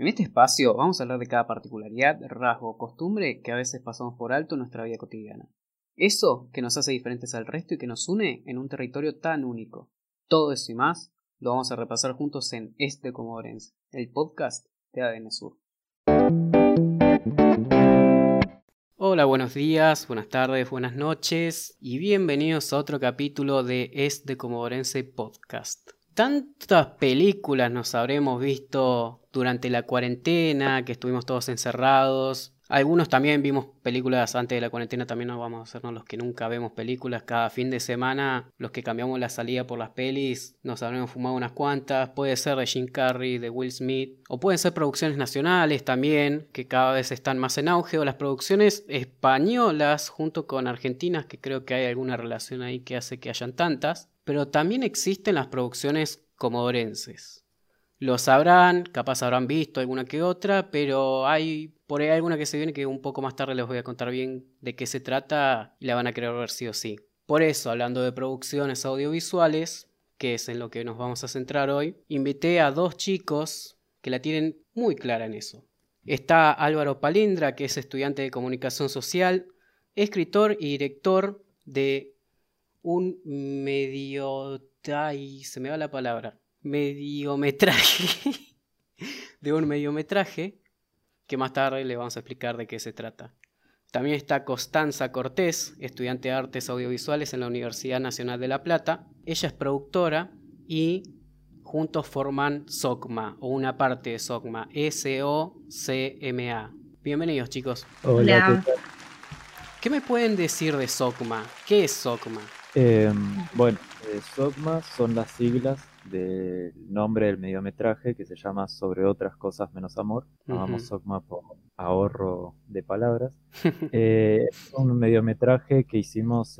En este espacio vamos a hablar de cada particularidad, rasgo o costumbre que a veces pasamos por alto en nuestra vida cotidiana. Eso que nos hace diferentes al resto y que nos une en un territorio tan único. Todo eso y más lo vamos a repasar juntos en Este Comodorense, el podcast de ADN Sur. Hola, buenos días, buenas tardes, buenas noches y bienvenidos a otro capítulo de Este Comodorense Podcast. Tantas películas nos habremos visto durante la cuarentena, que estuvimos todos encerrados. Algunos también vimos películas antes de la cuarentena, también nos vamos a hacernos los que nunca vemos películas. Cada fin de semana, los que cambiamos la salida por las pelis, nos habremos fumado unas cuantas. Puede ser de Jim Carrey, de Will Smith, o pueden ser producciones nacionales también, que cada vez están más en auge, o las producciones españolas junto con argentinas, que creo que hay alguna relación ahí que hace que hayan tantas pero también existen las producciones comodorenses. Lo sabrán, capaz habrán visto alguna que otra, pero hay por ahí alguna que se viene que un poco más tarde les voy a contar bien de qué se trata y la van a querer ver sí o sí. Por eso, hablando de producciones audiovisuales, que es en lo que nos vamos a centrar hoy, invité a dos chicos que la tienen muy clara en eso. Está Álvaro Palindra, que es estudiante de comunicación social, escritor y director de un medio... Ay, se me va la palabra. Mediometraje. de un mediometraje que más tarde le vamos a explicar de qué se trata. También está Constanza Cortés, estudiante de artes audiovisuales en la Universidad Nacional de La Plata. Ella es productora y juntos forman SOCMA o una parte de SOCMA, S-O-C-M-A. Bienvenidos chicos. Hola. ¿Qué, ¿Qué me pueden decir de SOCMA? ¿Qué es SOCMA? Em, bueno, eh, SOCMA son las siglas del nombre del mediometraje que se llama Sobre otras cosas menos amor. Llamamos SOCMA por ahorro de palabras. Eh, es un mediometraje que hicimos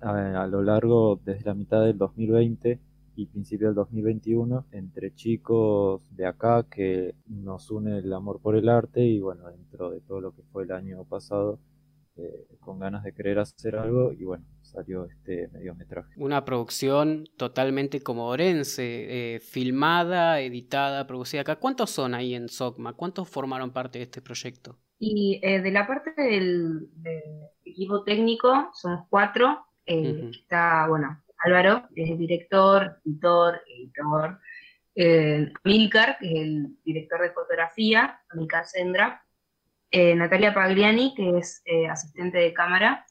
a, lo largo desde la mitad del 2020 y principio del 2021 entre chicos de acá que nos une el amor por el arte y bueno, dentro de todo lo que fue el año pasado, eh, con ganas de querer hacer algo y bueno, salió este mediometraje. Una producción totalmente comodorense, eh, filmada, editada, producida acá. ¿Cuántos son ahí en SOCMA? ¿Cuántos formaron parte de este proyecto? Y eh, de la parte del, equipo técnico somos cuatro. Eh, está, bueno, Álvaro, que es el director, editor, editor. Milcar, que es el director de fotografía, Milcar Sendra. Natalia Pagliani, que es asistente de cámara,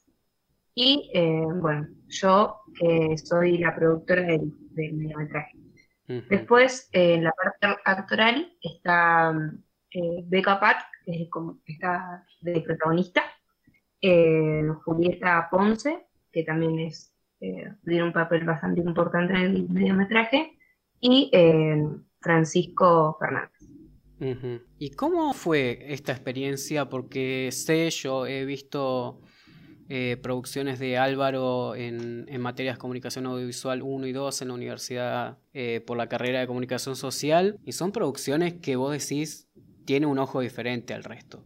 y eh, bueno, yo que soy la productora del, mediometraje. Después, eh, en la parte actoral está eh, Becca Pat, que es como, está de protagonista, Julieta Ponce, que también es, tiene un papel bastante importante en el mediometraje, y Francisco Fernández. ¿Y cómo fue esta experiencia? Porque sé, yo he visto eh, producciones de Álvaro en, materias de comunicación audiovisual 1 y 2 en la universidad eh, por la carrera de comunicación social y son producciones que vos decís tiene un ojo diferente al resto.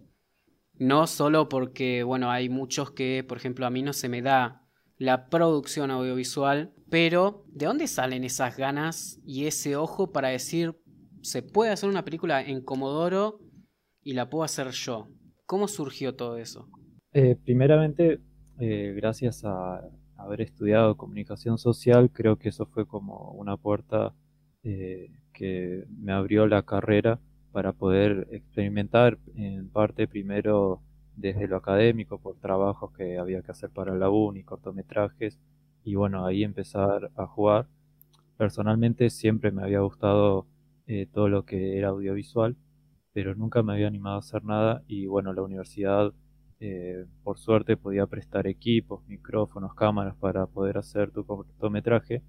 No solo porque, bueno, hay muchos que, por ejemplo, a mí no se me da la producción audiovisual, pero ¿de dónde salen esas ganas y ese ojo para decir, se puede hacer una película en Comodoro y la puedo hacer yo? ¿Cómo surgió todo eso? Eh, primeramente, eh, gracias a haber estudiado comunicación social, creo que eso fue como una puerta eh, que me abrió la carrera para poder experimentar en parte primero desde lo académico por trabajos que había que hacer para la uni, cortometrajes y bueno, ahí empezar a jugar. Personalmente siempre me había gustado eh, todo lo que era audiovisual, pero nunca me había animado a hacer nada y bueno, la universidad eh, por suerte podía prestar equipos, micrófonos, cámaras para poder hacer tu cortometraje.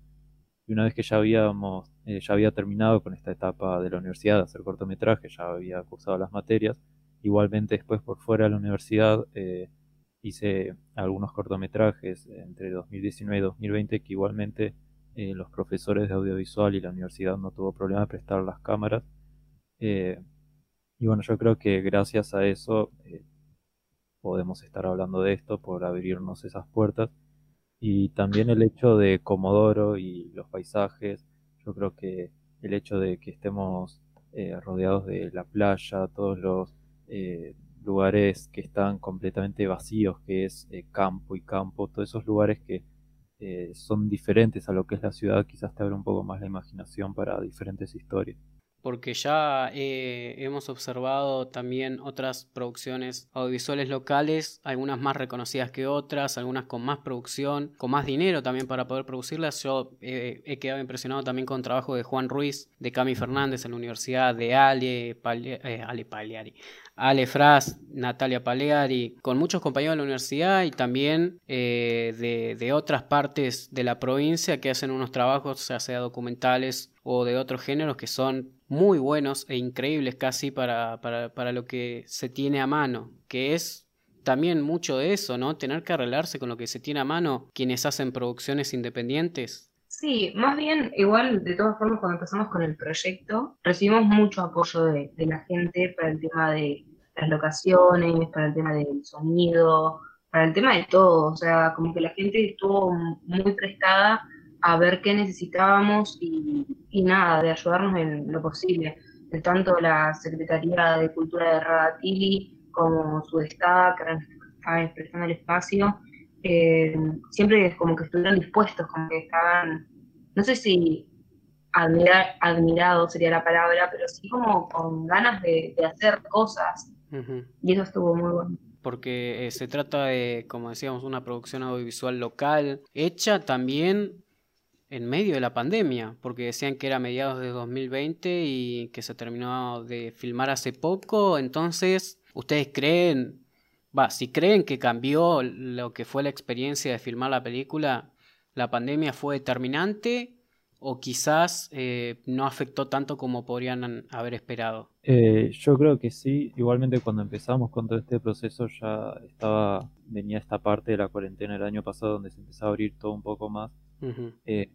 Y una vez que ya habíamos, eh, ya había terminado con esta etapa de la universidad de hacer cortometraje, ya había cursado las materias, igualmente después por fuera de la universidad hice algunos cortometrajes entre 2019 y 2020 que igualmente los profesores de audiovisual y la universidad no tuvo problema de prestar las cámaras. y bueno, yo creo que gracias a eso podemos estar hablando de esto por abrirnos esas puertas. Y también el hecho de Comodoro y los paisajes, yo creo que el hecho de que estemos rodeados de la playa, todos los lugares que están completamente vacíos, que es campo y campo, todos esos lugares que son diferentes a lo que es la ciudad, quizás te abre un poco más la imaginación para diferentes historias porque ya eh, hemos observado también otras producciones audiovisuales locales, algunas más reconocidas que otras, algunas con más producción, con más dinero también para poder producirlas. Yo eh, he quedado impresionado también con el trabajo de Juan Ruiz, de Cami Fernández en la Universidad de Ale, eh, Ale Pagliari, Ale Fras, Natalia Paleari, con muchos compañeros de la universidad y también de, de, otras partes de la provincia que hacen unos trabajos, ya sea documentales o de otros géneros que son muy buenos e increíbles casi para, para, para lo que se tiene a mano, que es también mucho de eso, ¿no? Tener que arreglarse con lo que se tiene a mano quienes hacen producciones independientes. Sí, más bien, igual, de todas formas, cuando empezamos con el proyecto, recibimos mucho apoyo de, de la gente para el tema de las locaciones, para el tema del sonido, para el tema de todo. O sea, como que la gente estuvo muy prestada a ver qué necesitábamos y, nada, de ayudarnos en lo posible. De tanto la Secretaría de Cultura de Radatili como su staff, que estaban prestando el espacio, eh, siempre como que estuvieron dispuestos, como que estaban, no sé si admirar, admirado sería la palabra, pero sí como con ganas de, hacer cosas. Y eso estuvo muy bueno porque eh, se trata de, como decíamos, una producción audiovisual local, hecha también en medio de la pandemia, porque decían que era mediados de 2020 y que se terminó de filmar hace poco, entonces, ¿ustedes creen, va, si creen que cambió lo que fue la experiencia de filmar la película, la pandemia fue determinante o quizás eh, no afectó tanto como podrían haber esperado? Eh, yo creo que sí, igualmente cuando empezamos con todo este proceso ya estaba, venía esta parte de la cuarentena el año pasado donde se empezó a abrir todo un poco más eh,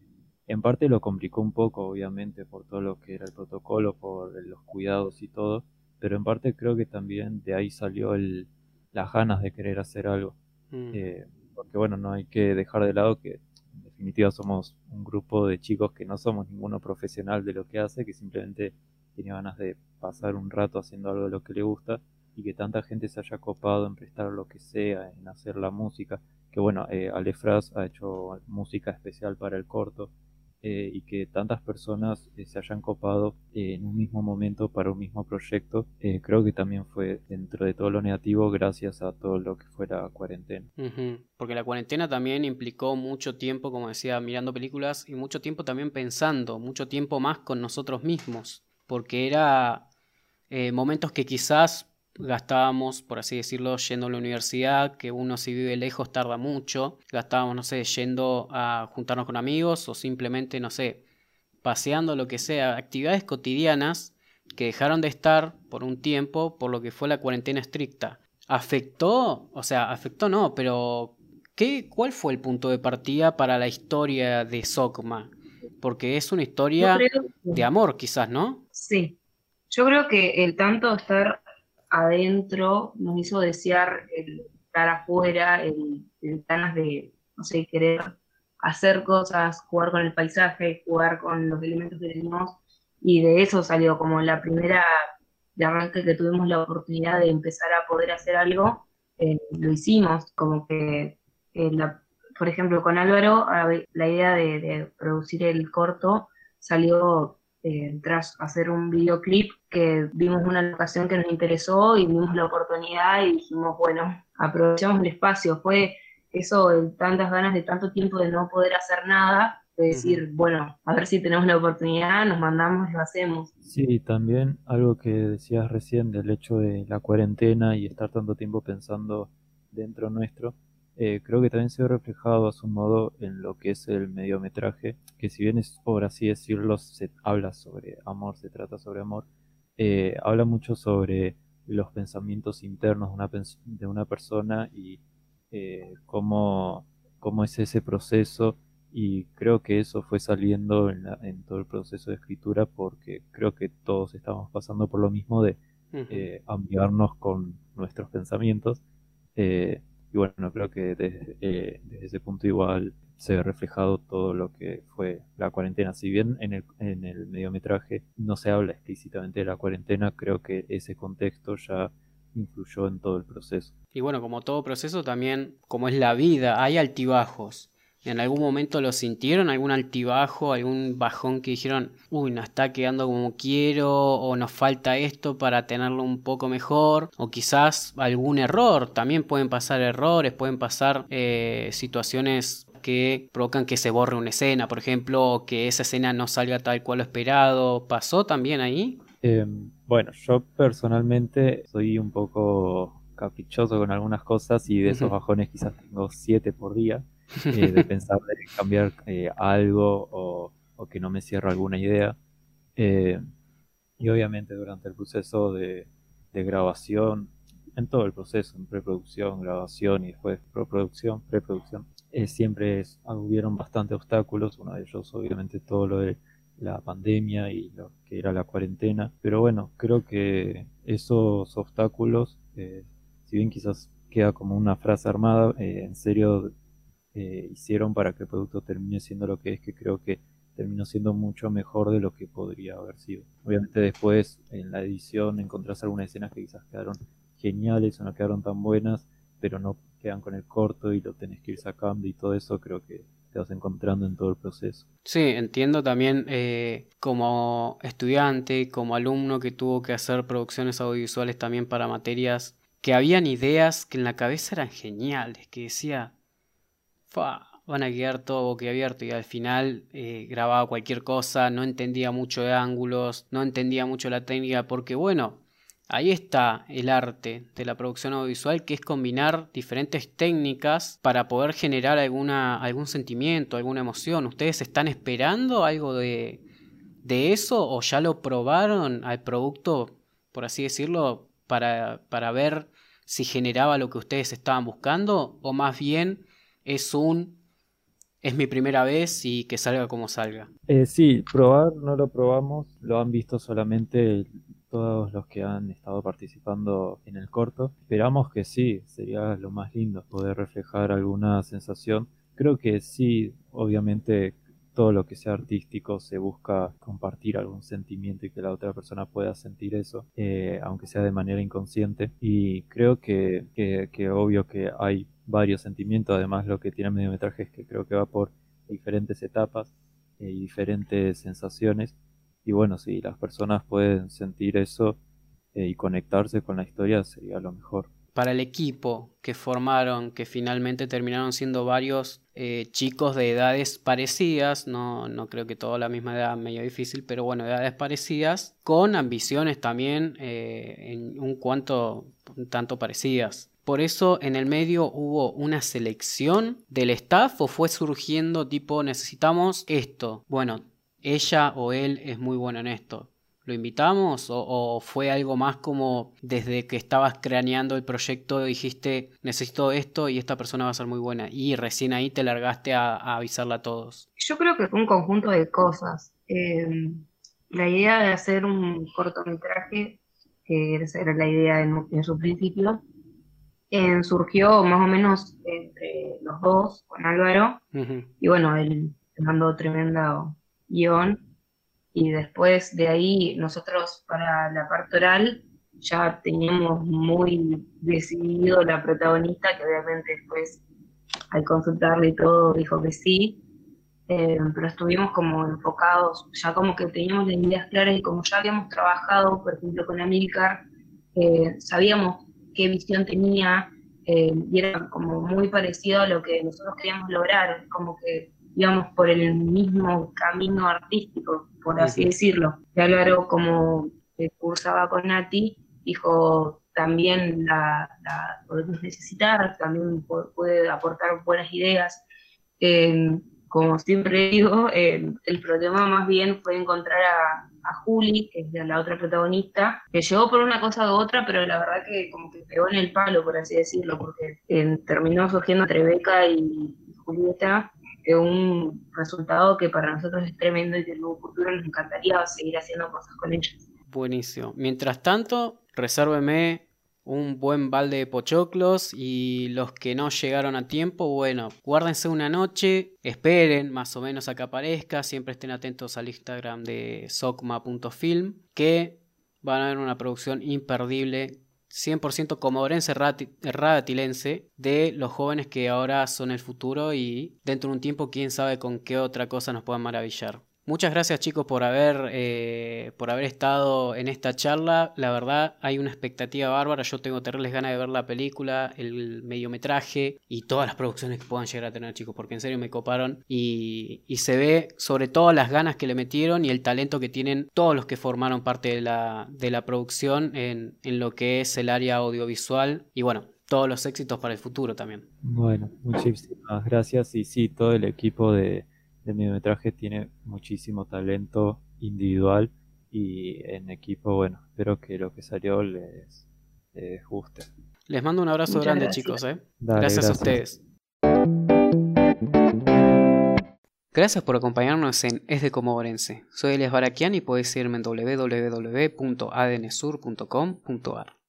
en parte lo complicó un poco, obviamente, por todo lo que era el protocolo, por los cuidados y todo, pero en parte creo que también de ahí salió el, las ganas de querer hacer algo. Mm. Eh, porque bueno, no hay que dejar de lado que en definitiva somos un grupo de chicos que no somos ninguno profesional de lo que hace, que simplemente tiene ganas de pasar un rato haciendo algo de lo que le gusta y que tanta gente se haya copado en prestar lo que sea, en hacer la música que bueno, eh, Alefraz ha hecho música especial para el corto eh, y que tantas personas eh, se hayan copado eh, en un mismo momento para un mismo proyecto, creo que también fue dentro de todo lo negativo gracias a todo lo que fue la cuarentena. Porque la cuarentena también implicó mucho tiempo, como decía, mirando películas y mucho tiempo también pensando, mucho tiempo más con nosotros mismos, porque era momentos que quizás gastábamos, por así decirlo, yendo a la universidad, que uno si vive lejos tarda mucho, gastábamos, no sé, yendo a juntarnos con amigos o simplemente, no sé, paseando, lo que sea, actividades cotidianas que dejaron de estar por un tiempo por lo que fue la cuarentena estricta. ¿Afectó? O sea, afectó no, pero ¿qué, ¿cuál fue el punto de partida para la historia de Sokma? Porque es una historia de amor, quizás, ¿no? Sí. Yo creo que el tanto estar adentro nos hizo desear el estar afuera, el, ganas de, no sé, querer hacer cosas, jugar con el paisaje, jugar con los elementos que tenemos, y de eso salió como la primera de arranque que tuvimos la oportunidad de empezar a poder hacer algo, eh, lo hicimos, como que, eh, por ejemplo, con Álvaro, la idea de, de producir el corto salió eh, tras hacer un videoclip que vimos una locación que nos interesó y vimos la oportunidad y dijimos, bueno, aprovechamos el espacio. Fue eso, tantas ganas de tanto tiempo de no poder hacer nada, de decir, bueno, a ver si tenemos la oportunidad, nos mandamos y lo hacemos. Sí, también algo que decías recién del hecho de la cuarentena y estar tanto tiempo pensando dentro nuestro, eh, creo que también se ve reflejado a su modo en lo que es el mediometraje, que si bien es, por así decirlo, se habla sobre amor, se trata sobre amor, eh, habla mucho sobre los pensamientos internos de una, de una persona y eh, cómo, cómo, es ese proceso y creo que eso fue saliendo en, en, todo el proceso de escritura porque creo que todos estamos pasando por lo mismo de uh con nuestros pensamientos y bueno, creo que desde, eh, desde, ese punto igual se ve reflejado todo lo que fue la cuarentena. Si bien en el, en el mediometraje no se habla explícitamente de la cuarentena, creo que ese contexto ya influyó en todo el proceso. Y bueno, como todo proceso también, como es la vida, hay altibajos. ¿En algún momento lo sintieron? ¿Algún altibajo? ¿Algún bajón que dijeron, uy, no está quedando como quiero? ¿O nos falta esto para tenerlo un poco mejor? ¿O quizás algún error? También pueden pasar errores, pueden pasar eh, situaciones que provocan que se borre una escena, por ejemplo, o que esa escena no salga tal cual lo esperado. ¿Pasó también ahí? Em, bueno, yo personalmente soy un poco caprichoso con algunas cosas y de esos bajones quizás tengo siete por día. Eh, de pensar de cambiar eh, algo o, que no me cierra alguna idea. Eh, y obviamente durante el proceso de, grabación, en todo el proceso, en preproducción, grabación y después preproducción, preproducción, siempre hubieron bastantes obstáculos, uno de ellos obviamente todo lo de la pandemia y lo que era la cuarentena, pero bueno, creo que esos obstáculos, si bien quizás queda como una frase armada, en serio eh, hicieron para que el producto termine siendo lo que es, que creo que terminó siendo mucho mejor de lo que podría haber sido. Obviamente después en la edición encontrás algunas escenas que quizás quedaron geniales o no quedaron tan buenas, pero no quedan con el corto y lo tenés que ir sacando y todo eso creo que te vas encontrando en todo el proceso. Sí, entiendo también eh, como estudiante, como alumno que tuvo que hacer producciones audiovisuales también para materias, que habían ideas que en la cabeza eran geniales, que decía, van a quedar todo boquiabierto y al final eh, grababa cualquier cosa, no entendía mucho de ángulos, no entendía mucho la técnica, porque bueno, ahí está el arte de la producción audiovisual, que es combinar diferentes técnicas para poder generar alguna, algún sentimiento, alguna emoción. ¿Ustedes están esperando algo de, de eso o ya lo probaron al producto, por así decirlo, para, para ver si generaba lo que ustedes estaban buscando o más bien es un es mi primera vez y que salga como salga. Eh, sí, probar no lo probamos, lo han visto solamente todos los que han estado participando en el corto. Esperamos que sí, sería lo más lindo poder reflejar alguna sensación. Creo que sí, obviamente todo lo que sea artístico se busca compartir algún sentimiento y que la otra persona pueda sentir eso, eh, aunque sea de manera inconsciente. Y creo que, que, que obvio que hay varios sentimientos. Además, lo que tiene el mediometraje es que creo que va por diferentes etapas eh, y diferentes sensaciones. Y bueno, si las personas pueden sentir eso eh, y conectarse con la historia, sería lo mejor. Para el equipo que formaron, que finalmente terminaron siendo varios eh, chicos de edades parecidas, no, no creo que toda la misma edad, medio difícil, pero bueno, edades parecidas, con ambiciones también en un cuanto un tanto parecidas. Por eso en el medio hubo una selección del staff o fue surgiendo tipo necesitamos esto. Bueno, ella o él es muy bueno en esto. ¿Lo invitamos o, fue algo más como desde que estabas craneando el proyecto dijiste necesito esto y esta persona va a ser muy buena y recién ahí te largaste a, avisarla a todos? Yo creo que fue un conjunto de cosas. Eh, la idea de hacer un cortometraje, que era la idea en su principio, surgió más o menos entre los dos con Álvaro. Y bueno, él mandó tremendo guion. Y después de ahí, nosotros para la parte oral ya teníamos muy decidido la protagonista, que obviamente después al consultarle y todo dijo que sí. Eh, pero estuvimos como enfocados, ya como que teníamos las ideas claras y como ya habíamos trabajado, por ejemplo, con Amilcar, eh, sabíamos qué visión tenía, eh, y era como muy parecido a lo que nosotros queríamos lograr, como que íbamos por el mismo camino artístico, por así decirlo. Y Álvaro, como cursaba con Nati, dijo, también la, podemos necesitar, también puede aportar buenas ideas. Eh, como siempre digo, el problema más bien fue encontrar a, a Juli, que es la otra protagonista, que llegó por una cosa u otra, pero la verdad que como que pegó en el palo, por así decirlo, porque eh, terminó surgiendo Trebeca y Julieta, de un resultado que para nosotros es tremendo y que en un futuro nos encantaría seguir haciendo cosas con ellas. Buenísimo. Mientras tanto, resérveme un buen balde de pochoclos y los que no llegaron a tiempo, bueno, guárdense una noche, esperen más o menos a que aparezca, siempre estén atentos al Instagram de socma.film que van a ver una producción imperdible 100% comodorense radatilense de los jóvenes que ahora son el futuro y dentro de un tiempo quién sabe con qué otra cosa nos puedan maravillar. Muchas gracias chicos por haber, eh, por haber estado en esta charla. La verdad hay una expectativa bárbara. Yo tengo terribles ganas de ver la película, el mediometraje y todas las producciones que puedan llegar a tener chicos, porque en serio me coparon y, se ve sobre todo las ganas que le metieron y el talento que tienen todos los que formaron parte de la, de la producción en, en lo que es el área audiovisual. Y bueno, todos los éxitos para el futuro también. Bueno, muchísimas gracias y sí, todo el equipo de el mediometraje tiene muchísimo talento individual y en equipo, bueno, espero que lo que salió les, guste. Les mando un abrazo grande, chicos. ¿eh? gracias, a ustedes. Gracias por acompañarnos en Es de Comodorense. Soy Elias Barakian y podéis seguirme en www.adnsur.com.ar.